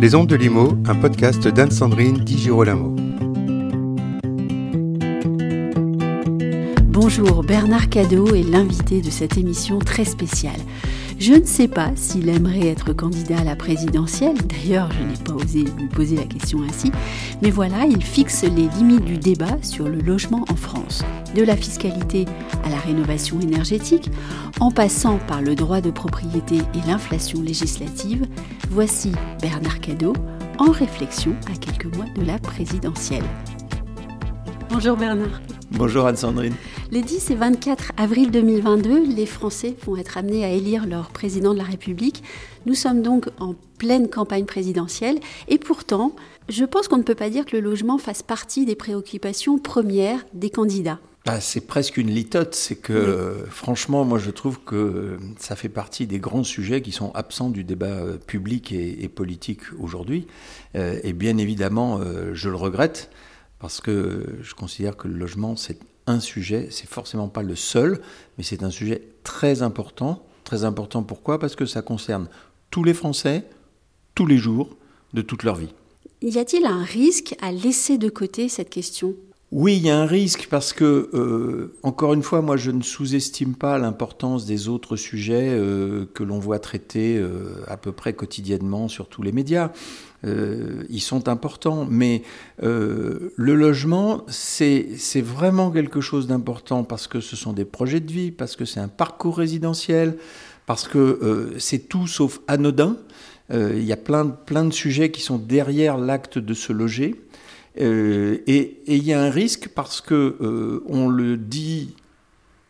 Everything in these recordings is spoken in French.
Les Ondes de Limo, un podcast d'Anne-Sandrine Di Girolamo. Bonjour, Bernard Cadeau est l'invité de cette émission très spéciale. Je ne sais pas s'il aimerait être candidat à la présidentielle, d'ailleurs je n'ai pas osé lui poser la question ainsi, mais voilà, il fixe les limites du débat sur le logement en France. De la fiscalité à la rénovation énergétique, en passant par le droit de propriété et l'inflation législative, voici Bernard Cadeau en réflexion à quelques mois de la présidentielle. Bonjour Bernard. Bonjour Anne-Sandrine. Les 10 et 24 avril 2022, les Français vont être amenés à élire leur président de la République. Nous sommes donc en pleine campagne présidentielle et pourtant, je pense qu'on ne peut pas dire que le logement fasse partie des préoccupations premières des candidats. Bah, c'est presque une litote, c'est que franchement, moi je trouve que ça fait partie des grands sujets qui sont absents du débat euh, public et, politique aujourd'hui. Euh, et bien évidemment, euh, je le regrette parce que je considère que le logement, c'est un sujet, c'est forcément pas le seul, mais c'est un sujet très important. Très important pourquoi? Parce que ça concerne tous les Français, tous les jours, de toute leur vie. Y a-t-il un risque à laisser de côté cette question? Oui, il y a un risque parce que, euh, encore une fois, moi je ne sous-estime pas l'importance des autres sujets euh, que l'on voit traiter euh, à peu près quotidiennement sur tous les médias. ils sont importants, mais le logement, c'est vraiment quelque chose d'important parce que ce sont des projets de vie, parce que c'est un parcours résidentiel, parce que c'est tout sauf anodin. Il y a plein, plein de sujets qui sont derrière l'acte de se loger. Euh, et il y a un risque parce que euh, on le dit,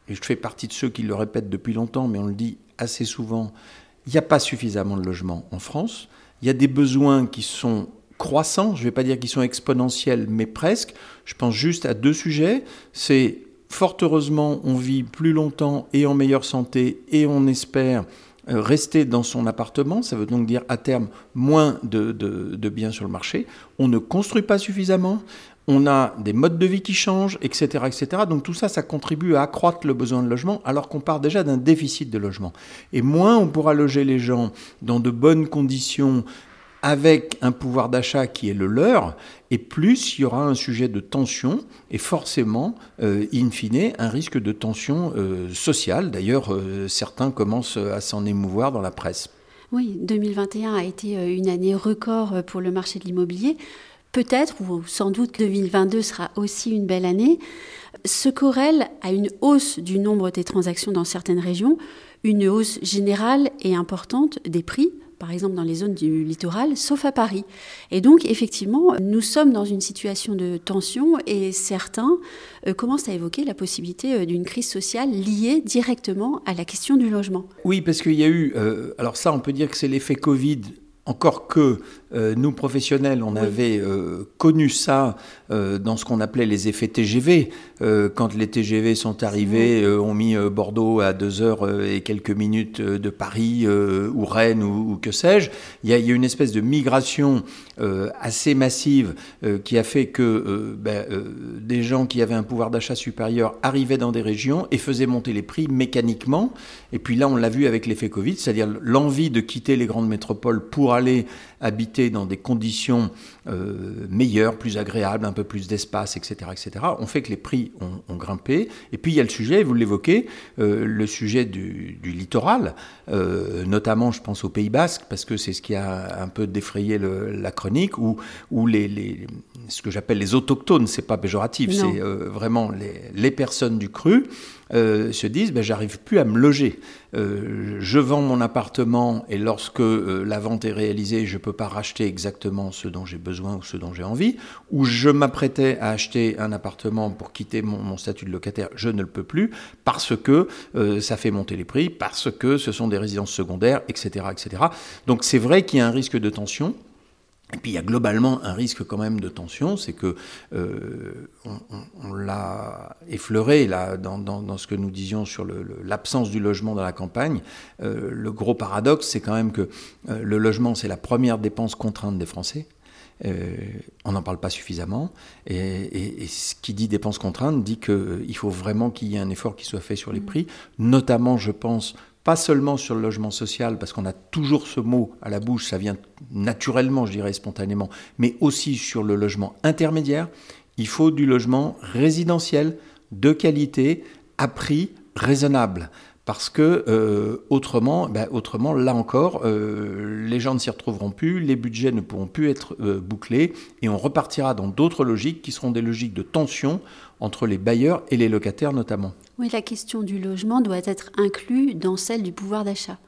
et je fais partie de ceux qui le répètent depuis longtemps, mais on le dit assez souvent, il n'y a pas suffisamment de logements en France. Il y a des besoins qui sont croissants, je ne vais pas dire qu'ils sont exponentiels, mais presque. Je pense juste à deux sujets. C'est fort heureusement, on vit plus longtemps et en meilleure santé, et on espère rester dans son appartement, ça veut donc dire à terme moins de, biens sur le marché. On ne construit pas suffisamment, on a des modes de vie qui changent, etc., etc. Donc tout ça, ça contribue à accroître le besoin de logement, alors qu'on part déjà d'un déficit de logement. Et moins on pourra loger les gens dans de bonnes conditions avec un pouvoir d'achat qui est le leur, et plus il y aura un sujet de tension, et forcément, euh, in fine, un risque de tension euh, sociale. D'ailleurs, euh, certains commencent à s'en émouvoir dans la presse. Oui, 2021 a été une année record pour le marché de l'immobilier. Peut-être, ou sans doute, 2022 sera aussi une belle année. Ce corrèle à une hausse du nombre des transactions dans certaines régions, une hausse générale et importante des prix par exemple dans les zones du littoral, sauf à Paris. Et donc, effectivement, nous sommes dans une situation de tension et certains euh, commencent à évoquer la possibilité euh, d'une crise sociale liée directement à la question du logement. Oui, parce qu'il y a eu, euh, alors ça, on peut dire que c'est l'effet Covid encore que nous, professionnels, on avait euh, connu ça euh, dans ce qu'on appelait les effets TGV. quand les TGV sont arrivés, ont mis Bordeaux à deux heures et quelques minutes de Paris ou Rennes ou, que sais-je. Il y, a, une espèce de migration assez massive qui a fait que ben, des gens qui avaient un pouvoir d'achat supérieur arrivaient dans des régions et faisaient monter les prix mécaniquement. Et puis là, on l'a vu avec l'effet Covid, c'est-à-dire l'envie de quitter les grandes métropoles pour aller habiter dans des conditions euh, meilleures, plus agréables, un peu plus d'espace, etc., etc., on fait que les prix ont, grimpé. Et puis il y a le sujet, vous l'évoquez, euh, le sujet du, littoral, euh, notamment je pense au Pays Basque, parce que c'est ce qui a un peu défrayé la chronique, où, où les, ce que j'appelle les autochtones, c'est pas péjoratif, c'est vraiment les, les, personnes du cru. se disent ben, j'arrive plus à me loger. Je vends mon appartement et lorsque la vente est réalisée, je peux pas racheter exactement ce dont j'ai besoin ou ce dont j'ai envie, ou je m'apprêtais à acheter un appartement pour quitter mon, statut de locataire, je ne le peux plus, parce que euh, ça fait monter les prix, parce que ce sont des résidences secondaires, etc. etc. Donc c'est vrai qu'il y a un risque de tension. Et puis il y a globalement un risque quand même de tension, c'est que euh, on, l'a effleuré là dans, dans, ce que nous disions sur l'absence du logement dans la campagne. Euh, le gros paradoxe, c'est quand même que euh, le logement, c'est la première dépense contrainte des Français. on n'en parle pas suffisamment. Et, ce qui dit dépense contrainte dit qu'il faut vraiment qu'il y ait un effort qui soit fait sur les mmh. prix, notamment, je pense, pas seulement sur le logement social, parce qu'on a toujours ce mot à la bouche, ça vient naturellement, je dirais spontanément, mais aussi sur le logement intermédiaire, il faut du logement résidentiel de qualité à prix raisonnable. Parce que euh, autrement, ben, autrement, là encore, euh, les gens ne s'y retrouveront plus, les budgets ne pourront plus être euh, bouclés, et on repartira dans d'autres logiques qui seront des logiques de tension entre les bailleurs et les locataires notamment. Oui, la question du logement doit être inclue dans celle du pouvoir d'achat.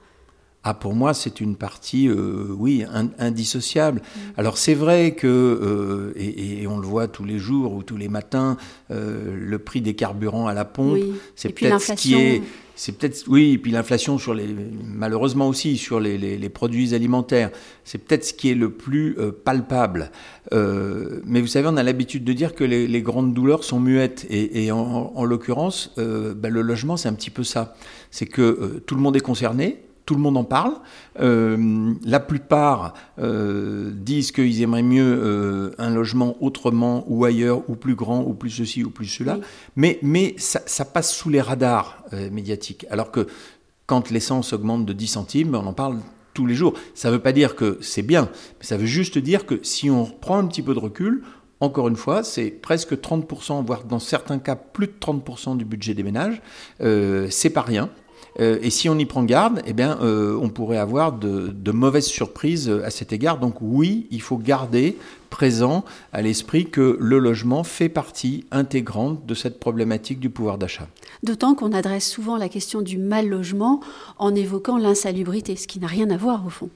Ah, pour moi, c'est une partie, euh, oui, indissociable. Mm. Alors c'est vrai que, euh, et, on le voit tous les jours ou tous les matins, euh, le prix des carburants à la pompe, c'est peut-être ce qui est, c'est peut-être, oui, et puis l'inflation sur les, malheureusement aussi sur les, produits alimentaires, c'est peut-être ce qui est le plus palpable. mais vous savez, on a l'habitude de dire que les, grandes douleurs sont muettes, et, en, en l'occurrence, ben, le logement, c'est un petit peu ça. C'est que tout le monde est concerné tout le monde en parle. Euh, la plupart euh, disent qu'ils aimeraient mieux euh, un logement autrement ou ailleurs ou plus grand ou plus ceci ou plus cela. Mais, mais ça, passe sous les radars médiatiques. Alors que quand l'essence augmente de 10 centimes, on en parle tous les jours. Ça ne veut pas dire que c'est bien, mais ça veut juste dire que si on prend un petit peu de recul, encore une fois, c'est presque 30%, voire dans certains cas plus de 30% du budget des ménages. c'est pas rien. Euh, et si on y prend garde, eh euh, on pourrait avoir de, mauvaises surprises à cet égard. Donc oui, il faut garder présent à l'esprit que le logement fait partie intégrante de cette problématique du pouvoir d'achat. D'autant qu'on adresse souvent la question du mal logement en évoquant l'insalubrité, ce qui n'a rien à voir au fond.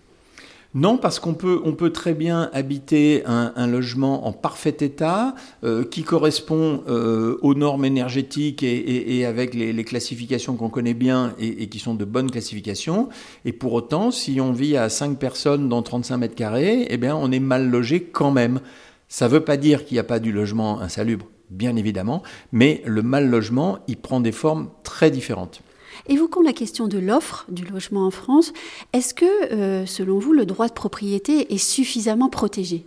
Non, parce qu'on peut, très bien habiter un, logement en parfait état, euh, qui correspond euh, aux normes énergétiques et, avec les, classifications qu'on connaît bien et, qui sont de bonnes classifications. Et pour autant, si on vit à 5 personnes dans 35 mètres carrés, eh bien, on est mal logé quand même. Ça ne veut pas dire qu'il n'y a pas du logement insalubre, bien évidemment, mais le mal logement, il prend des formes très différentes. Évoquons la question de l'offre du logement en France. Est-ce que, euh, selon vous, le droit de propriété est suffisamment protégé?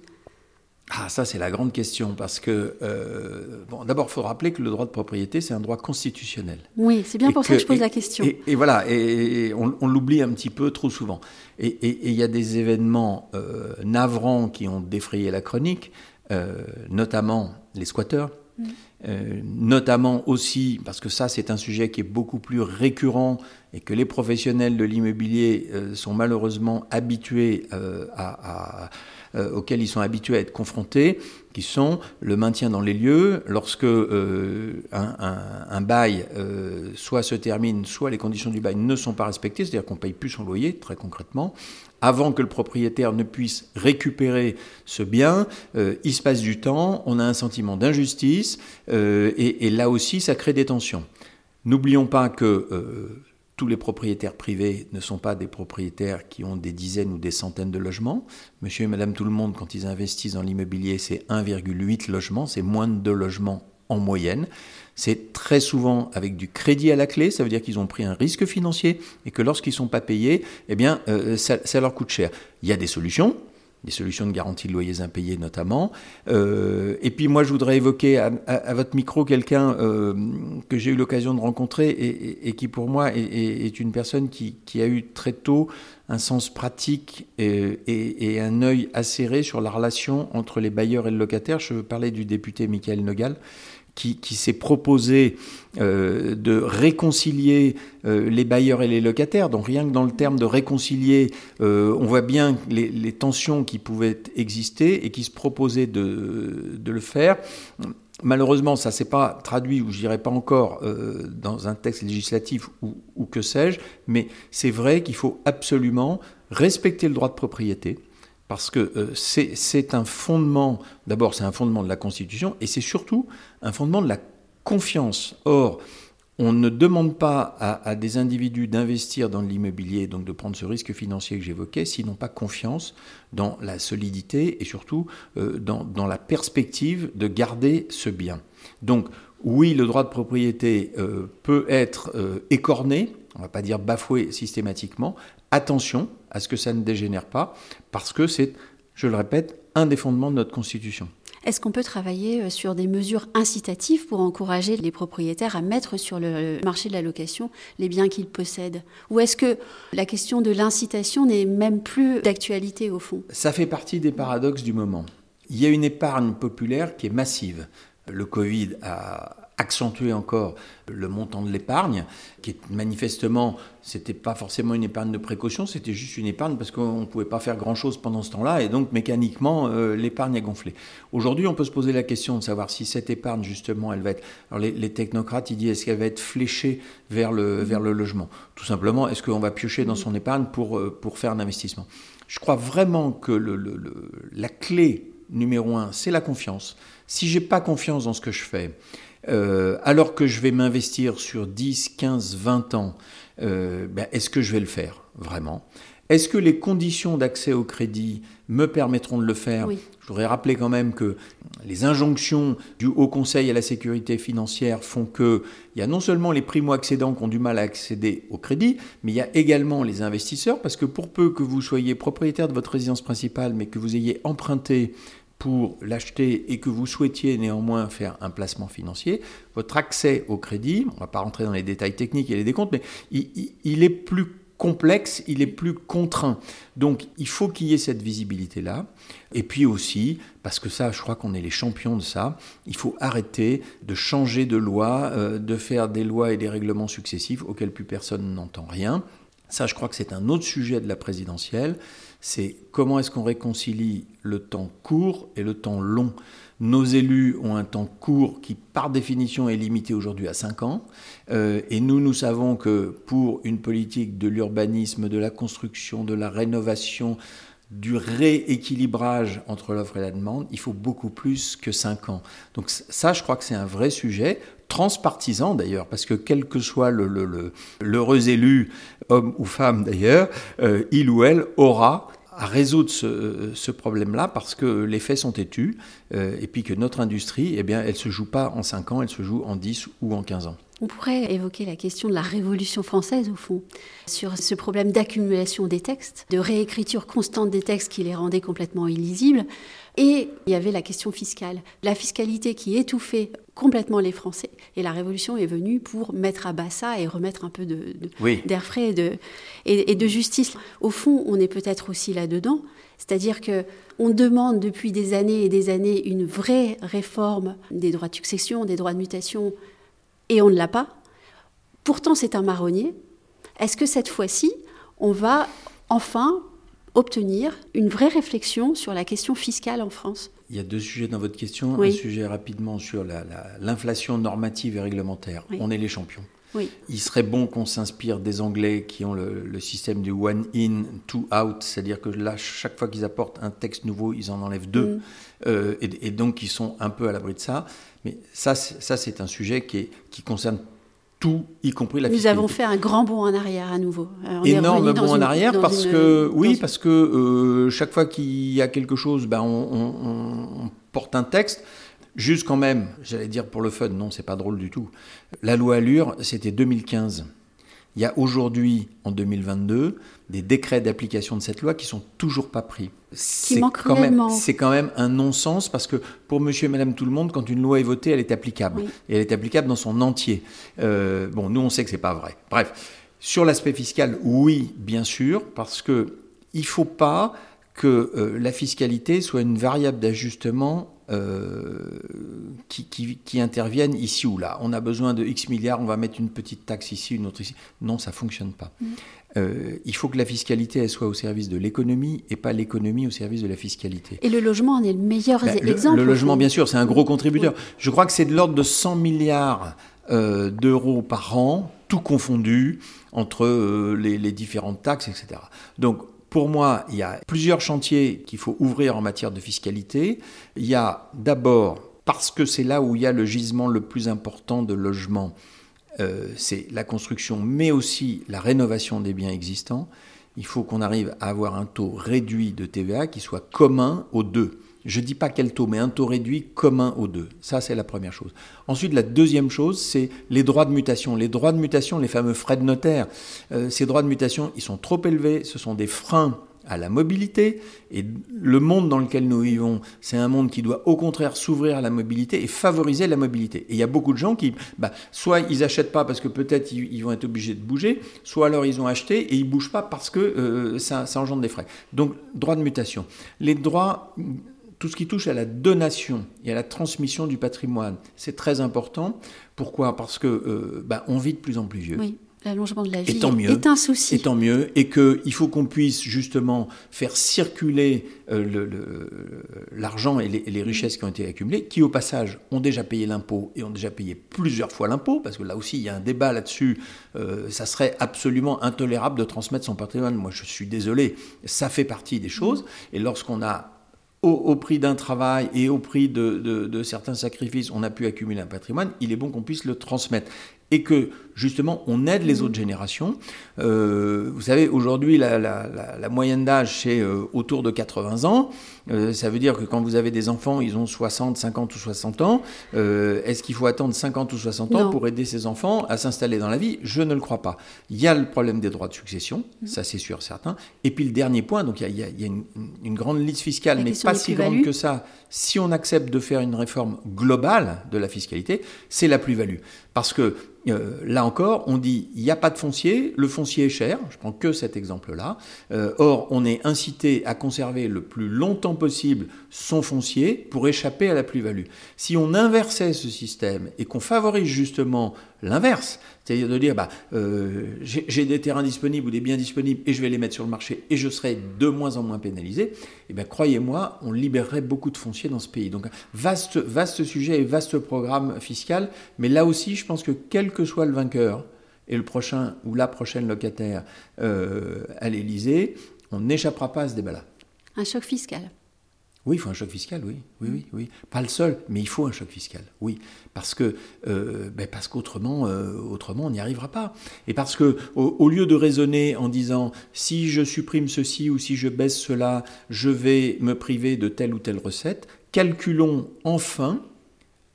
Ah, ça, c'est la grande question, parce que, euh, bon, d'abord, il faut rappeler que le droit de propriété, c'est un droit constitutionnel. Oui, c'est bien pour ça que je pose la question. Et, voilà, et, on, l'oublie un petit peu trop souvent. Et il y a des événements euh, navrants qui ont défrayé la chronique, notamment les squatteurs, euh, notamment aussi, parce que ça c'est un sujet qui est beaucoup plus récurrent et que les professionnels de l'immobilier euh, sont malheureusement habitués euh, à, auxquels ils sont habitués à être confrontés, qui sont le maintien dans les lieux lorsque un, un, bail soit se termine, soit les conditions du bail ne sont pas respectées, c'est-à-dire qu'on paye plus son loyer, très concrètement, avant que le propriétaire ne puisse récupérer ce bien, euh, il se passe du temps, on a un sentiment d'injustice, euh, et, là aussi, ça crée des tensions. N'oublions pas que euh, tous les propriétaires privés ne sont pas des propriétaires qui ont des dizaines ou des centaines de logements. Monsieur et Madame tout le monde, quand ils investissent dans l'immobilier, c'est 1,8 logements, c'est moins de deux logements en moyenne. C'est très souvent avec du crédit à la clé, ça veut dire qu'ils ont pris un risque financier et que lorsqu'ils ne sont pas payés, eh bien, euh, ça, leur coûte cher. Il y a des solutions, des solutions de garantie de loyers impayés notamment. Euh, et puis moi, je voudrais évoquer à, votre micro quelqu'un euh, que j'ai eu l'occasion de rencontrer et, qui pour moi est, une personne qui, a eu très tôt un sens pratique et, un œil acéré sur la relation entre les bailleurs et le locataire. Je veux parler du député Michael Nogal qui, s'est proposé euh, de réconcilier euh, les bailleurs et les locataires. Donc rien que dans le terme de réconcilier, euh, on voit bien les, tensions qui pouvaient exister et qui se proposaient de, le faire. Malheureusement, ça ne s'est pas traduit, ou je dirais pas encore, dans un texte législatif ou, ou que sais-je, mais c'est vrai qu'il faut absolument respecter le droit de propriété, parce que euh, c'est un fondement, d'abord c'est un fondement de la Constitution, et c'est surtout un fondement de la confiance. Or, on ne demande pas à, des individus d'investir dans l'immobilier, donc de prendre ce risque financier que j'évoquais, s'ils n'ont pas confiance dans la solidité et surtout euh, dans, la perspective de garder ce bien. Donc oui, le droit de propriété euh, peut être écorné, on ne va pas dire bafoué systématiquement. Attention, à ce que ça ne dégénère pas, parce que c'est, je le répète, un des fondements de notre Constitution. Est-ce qu'on peut travailler sur des mesures incitatives pour encourager les propriétaires à mettre sur le marché de la location les biens qu'ils possèdent? Ou est-ce que la question de l'incitation n'est même plus d'actualité au fond? Ça fait partie des paradoxes du moment. Il y a une épargne populaire qui est massive. Le Covid a accentuer encore le montant de l'épargne, qui est manifestement, c'était pas forcément une épargne de précaution, c'était juste une épargne parce qu'on ne pouvait pas faire grand-chose pendant ce temps-là, et donc mécaniquement, euh, l'épargne a gonflé. Aujourd'hui, on peut se poser la question de savoir si cette épargne, justement, elle va être... Alors les, technocrates, ils disent, est-ce qu'elle va être fléchée vers le, vers le logement? Tout simplement, est-ce qu'on va piocher dans son épargne pour, euh, pour faire un investissement? Je crois vraiment que le, la clé numéro un, c'est la confiance. Si j'ai pas confiance dans ce que je fais, euh, alors que je vais m'investir sur 10, 15, 20 ans, euh, ben, est-ce que je vais le faire vraiment? Est-ce que les conditions d'accès au crédit me permettront de le faire? Je voudrais rappeler quand même que les injonctions du Haut Conseil à la sécurité financière font que il y a non seulement les primo-accédants qui ont du mal à accéder au crédit, mais il y a également les investisseurs, parce que pour peu que vous soyez propriétaire de votre résidence principale, mais que vous ayez emprunté pour l'acheter et que vous souhaitiez néanmoins faire un placement financier, votre accès au crédit, on ne va pas rentrer dans les détails techniques et les décomptes, mais il, est plus complexe, il est plus contraint. Donc il faut qu'il y ait cette visibilité-là. Et puis aussi, parce que ça, je crois qu'on est les champions de ça, il faut arrêter de changer de loi, euh, de faire des lois et des règlements successifs auxquels plus personne n'entend rien. Ça, je crois que c'est un autre sujet de la présidentielle c'est comment est-ce qu'on réconcilie le temps court et le temps long. Nos élus ont un temps court qui, par définition, est limité aujourd'hui à 5 ans. Euh, et nous, nous savons que pour une politique de l'urbanisme, de la construction, de la rénovation, du rééquilibrage entre l'offre et la demande, il faut beaucoup plus que 5 ans. Donc ça, je crois que c'est un vrai sujet, transpartisan d'ailleurs, parce que quel que soit l'heureux élu, homme ou femme d'ailleurs, euh, il ou elle aura à résoudre ce, problème-là parce que les faits sont têtus euh, et puis que notre industrie, eh bien, elle se joue pas en 5 ans, elle se joue en 10 ou en 15 ans. On pourrait évoquer la question de la Révolution française, au fond, sur ce problème d'accumulation des textes, de réécriture constante des textes qui les rendait complètement illisibles. Et il y avait la question fiscale, la fiscalité qui étouffait complètement les Français. Et la Révolution est venue pour mettre à bas ça et remettre un peu d'air frais et de, et, de justice. Au fond, on est peut-être aussi là-dedans. C'est-à-dire que on demande depuis des années et des années une vraie réforme des droits de succession, des droits de mutation, et on ne l'a pas. Pourtant, c'est un marronnier. Est-ce que cette fois-ci, on va enfin obtenir une vraie réflexion sur la question fiscale en France? Il y a deux sujets dans votre question. Un sujet rapidement sur l'inflation normative et réglementaire. On est les champions. Il serait bon qu'on s'inspire des Anglais qui ont le, système du one in, two out, c'est-à-dire que là, chaque fois qu'ils apportent un texte nouveau, ils en enlèvent deux, mm. euh, et, donc ils sont un peu à l'abri de ça. Mais ça, ça c'est un sujet qui, qui concerne tout, y compris la Nous avons fait un grand bond en arrière à nouveau. Euh, Énorme bond en arrière parce que oui, parce que euh, chaque fois qu'il y a quelque chose, ben on, porte un texte. Juste quand même, j'allais dire pour le fun, non, c'est pas drôle du tout. La loi Allure, c'était 2015. Il y a aujourd'hui, en 2022, des décrets d'application de cette loi qui sont toujours pas pris. C'est quand, même, c'est quand même un non-sens parce que pour monsieur et madame tout le monde, quand une loi est votée, elle est applicable. Et elle est applicable dans son entier. Euh, bon, nous, on sait que c'est pas vrai. Bref. Sur l'aspect fiscal, oui, bien sûr, parce que il faut pas que euh, la fiscalité soit une variable d'ajustement euh, qui, qui, interviennent ici ou là. On a besoin de X milliards, on va mettre une petite taxe ici, une autre ici. Non, ça fonctionne pas. Mm. Euh, il faut que la fiscalité elle soit au service de l'économie et pas l'économie au service de la fiscalité. Et le logement en est le meilleur ben, exemple. Le, logement, bien sûr, c'est un gros contributeur. Je crois que c'est de l'ordre de 100 milliards euh, d'euros par an, tout confondu, entre les, les différentes taxes, etc. Donc pour moi, il y a plusieurs chantiers qu'il faut ouvrir en matière de fiscalité. Il y a d'abord, parce que c'est là où il y a le gisement le plus important de logement, euh, c'est la construction, mais aussi la rénovation des biens existants. Il faut qu'on arrive à avoir un taux réduit de TVA qui soit commun aux deux. Je ne dis pas quel taux, mais un taux réduit commun aux deux. Ça, c'est la première chose. Ensuite, la deuxième chose, c'est les droits de mutation. Les droits de mutation, les fameux frais de notaire, euh, ces droits de mutation, ils sont trop élevés. Ce sont des freins à la mobilité. Et le monde dans lequel nous vivons, c'est un monde qui doit au contraire s'ouvrir à la mobilité et favoriser la mobilité. Et il y a beaucoup de gens qui, bah, soit ils n'achètent pas parce que peut-être ils, vont être obligés de bouger, soit alors ils ont acheté et ils ne bougent pas parce que euh, ça, engendre des frais. Donc, droit de mutation. Les droits tout ce qui touche à la donation et à la transmission du patrimoine, c'est très important. Pourquoi? Parce que euh, bah, on vit de plus en plus vieux. Oui. L'allongement de la vie mieux, est un souci. Et tant mieux. Et qu'il faut qu'on puisse justement faire circuler euh, l'argent et, et, les richesses qui ont été accumulées, qui au passage ont déjà payé l'impôt et ont déjà payé plusieurs fois l'impôt, parce que là aussi il y a un débat là-dessus. Euh, ça serait absolument intolérable de transmettre son patrimoine. Moi je suis désolé, ça fait partie des choses. Et lorsqu'on a au, prix d'un travail et au prix de, certains sacrifices, on a pu accumuler un patrimoine, il est bon qu'on puisse le transmettre et que justement on aide les autres générations. Euh, vous savez, aujourd'hui la, moyenne d'âge c'est euh, autour de 80 ans. Euh, ça veut dire que quand vous avez des enfants, ils ont 60, 50 ou 60 ans. Est-ce qu'il faut attendre 50 ou 60 ans pour aider ces enfants à s'installer dans la vie? Je ne le crois pas. Il y a le problème des droits de succession, mmh. ça c'est sûr, certain. Et puis le dernier point, donc il y a, une, grande liste fiscale, mais pas si grande que ça. Si on accepte de faire une réforme globale de la fiscalité, c'est la plus-value. Parce que euh, là encore, on dit il n'y a pas de foncier, le foncier est cher, je prends que cet exemple-là. Euh, or, on est incité à conserver le plus longtemps possible son foncier pour échapper à la plus-value. Si on inversait ce système et qu'on favorise justement l'inverse, c'est-à-dire de dire, bah, euh, j'ai des terrains disponibles ou des biens disponibles et je vais les mettre sur le marché et je serai de moins en moins pénalisé, eh croyez-moi, on libérerait beaucoup de fonciers dans ce pays. Donc, vaste, vaste sujet et vaste programme fiscal, mais là aussi, je pense que quel que soit le vainqueur et le prochain ou la prochaine locataire euh, à l'Élysée, on n'échappera pas à ce débat-là. Un choc fiscal. Oui, il faut un choc fiscal, oui, oui, oui, oui. Pas le seul, mais il faut un choc fiscal, oui, parce que euh, ben parce qu'autrement, euh, autrement, on n'y arrivera pas. Et parce que au, lieu de raisonner en disant si je supprime ceci ou si je baisse cela, je vais me priver de telle ou telle recette, calculons enfin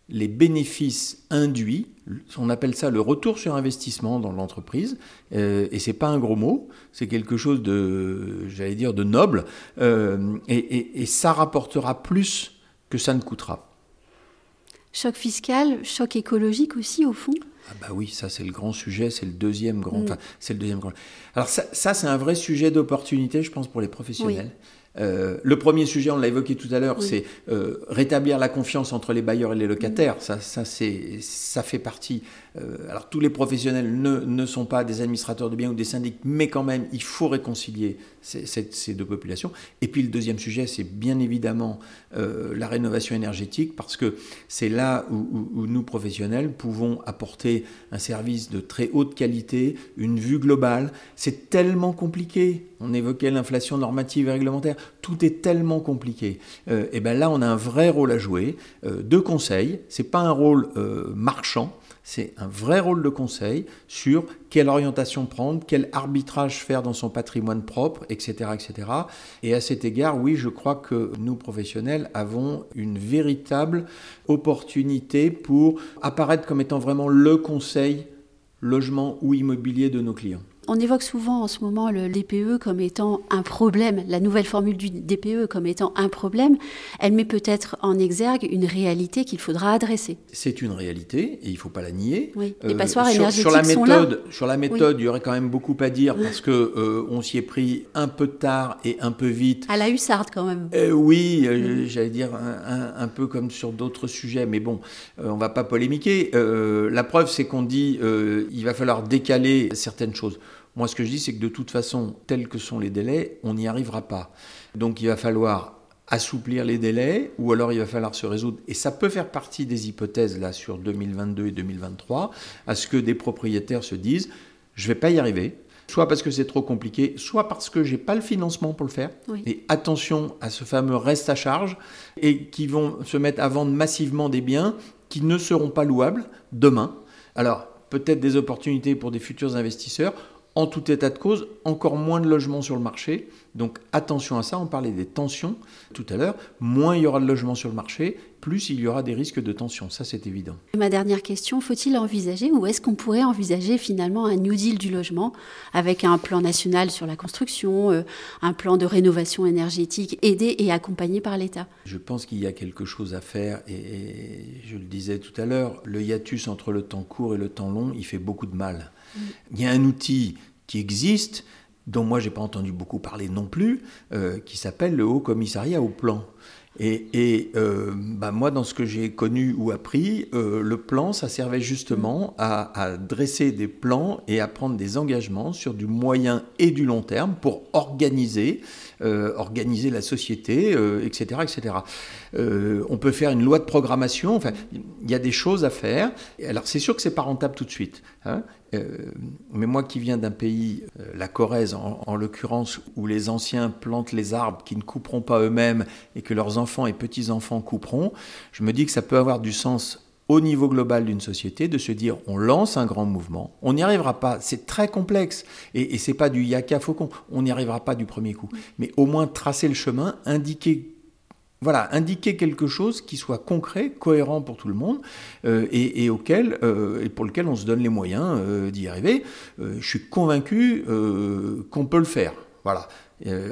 les bénéfices induits, on appelle ça le retour sur investissement dans l'entreprise, euh, et c'est pas un gros mot, c'est quelque chose de, j'allais dire, de noble, euh, et, ça rapportera plus que ça ne coûtera. Choc fiscal, choc écologique aussi au fond? Ah bah oui, ça c'est le grand sujet, c'est le deuxième grand, mm. c'est le deuxième grand. Alors ça, c'est un vrai sujet d'opportunité, je pense, pour les professionnels. Euh, le premier sujet, on l'a évoqué tout à l'heure, c'est euh, rétablir la confiance entre les bailleurs et les locataires. Ça, ça, ça fait partie euh, alors tous les professionnels ne, sont pas des administrateurs de biens ou des syndics, mais quand même, il faut réconcilier ces, deux populations. Et puis le deuxième sujet, c'est bien évidemment euh, la rénovation énergétique, parce que c'est là où, nous, professionnels, pouvons apporter un service de très haute qualité, une vue globale. C'est tellement compliqué. On évoquait l'inflation normative et réglementaire. Tout est tellement compliqué. Euh, et bien là, on a un vrai rôle à jouer de conseil. C'est pas un rôle marchand c'est un vrai rôle de conseil sur quelle orientation prendre, quel arbitrage faire dans son patrimoine propre, etc., etc. Et à cet égard, oui, je crois que nous, professionnels, avons une véritable opportunité pour apparaître comme étant vraiment le conseil logement ou immobilier de nos clients. On évoque souvent en ce moment le DPE comme étant un problème, la nouvelle formule du DPE comme étant un problème. Elle met peut-être en exergue une réalité qu'il faudra adresser. C'est une réalité et il ne faut pas la nier. Oui. Les euh, passoires énergétiques sur, la méthode, sont là. Sur la méthode, il y aurait quand même beaucoup à dire parce que euh, on s'y est pris un peu tard et un peu vite. À la hussarde quand même. Euh, oui, j'allais dire un, peu comme sur d'autres sujets, mais bon, on va pas polémiquer. la preuve, c'est qu'on dit il va falloir décaler certaines choses. Moi, ce que je dis, c'est que de toute façon, tels que sont les délais, on n'y arrivera pas. Donc, il va falloir assouplir les délais, ou alors il va falloir se résoudre, et ça peut faire partie des hypothèses là sur 2022 et 2023, à ce que des propriétaires se disent, je ne vais pas y arriver, soit parce que c'est trop compliqué, soit parce que j'ai pas le financement pour le faire. Et attention à ce fameux reste à charge, et qui vont se mettre à vendre massivement des biens qui ne seront pas louables demain. Alors, peut-être des opportunités pour des futurs investisseurs, en tout état de cause, encore moins de logements sur le marché. Donc attention à ça, on parlait des tensions tout à l'heure. Moins il y aura de logements sur le marché, plus il y aura des risques de tension. Ça, c'est évident. Ma dernière question, faut-il envisager ou est-ce qu'on pourrait envisager finalement un New Deal du logement avec un plan national sur la construction, euh, un plan de rénovation énergétique aidé et accompagné par l'État? Je pense qu'il y a quelque chose à faire et, je le disais tout à l'heure, le hiatus entre le temps court et le temps long, il fait beaucoup de mal. Mm. Il y a un outil qui existe, dont moi j'ai pas entendu beaucoup parler non plus, euh, qui s'appelle le Haut Commissariat au Plan. Et, euh, bah moi, dans ce que j'ai connu ou appris, euh, le plan, ça servait justement à, dresser des plans et à prendre des engagements sur du moyen et du long terme pour organiser, organiser la société, etc., etc. on peut faire une loi de programmation. Enfin, il y a des choses à faire. Alors, c'est sûr que c'est pas rentable tout de suite. Hein euh, mais moi qui viens d'un pays, euh, la Corrèze en, l'occurrence, où les anciens plantent les arbres qui ne couperont pas eux-mêmes et que leurs enfants et petits-enfants couperont, je me dis que ça peut avoir du sens au niveau global d'une société de se dire on lance un grand mouvement, on n'y arrivera pas, c'est très complexe et, et c'est pas du yaka faucon, on n'y arrivera pas du premier coup, mais au moins tracer le chemin, indiquer voilà, indiquer quelque chose qui soit concret, cohérent pour tout le monde euh, et, auquel, euh, et pour lequel on se donne les moyens euh, d'y arriver. je suis convaincu qu'on peut le faire. Voilà.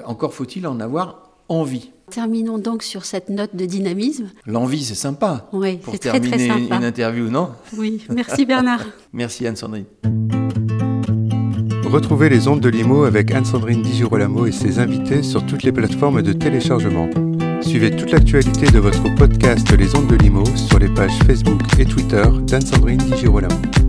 encore faut-il en avoir envie. Terminons donc sur cette note de dynamisme. L'envie, c'est sympa. Oui, pour terminer très, très une interview, non? Oui, merci Bernard. merci Anne-Sandrine. Retrouvez les ondes de Limo avec Anne-Sandrine Di Girolamo et ses invités sur toutes les plateformes de téléchargement. Suivez toute l'actualité de votre podcast Les Ondes de Limo sur les pages Facebook et Twitter d'Anne-Sandrine Di Girolamo.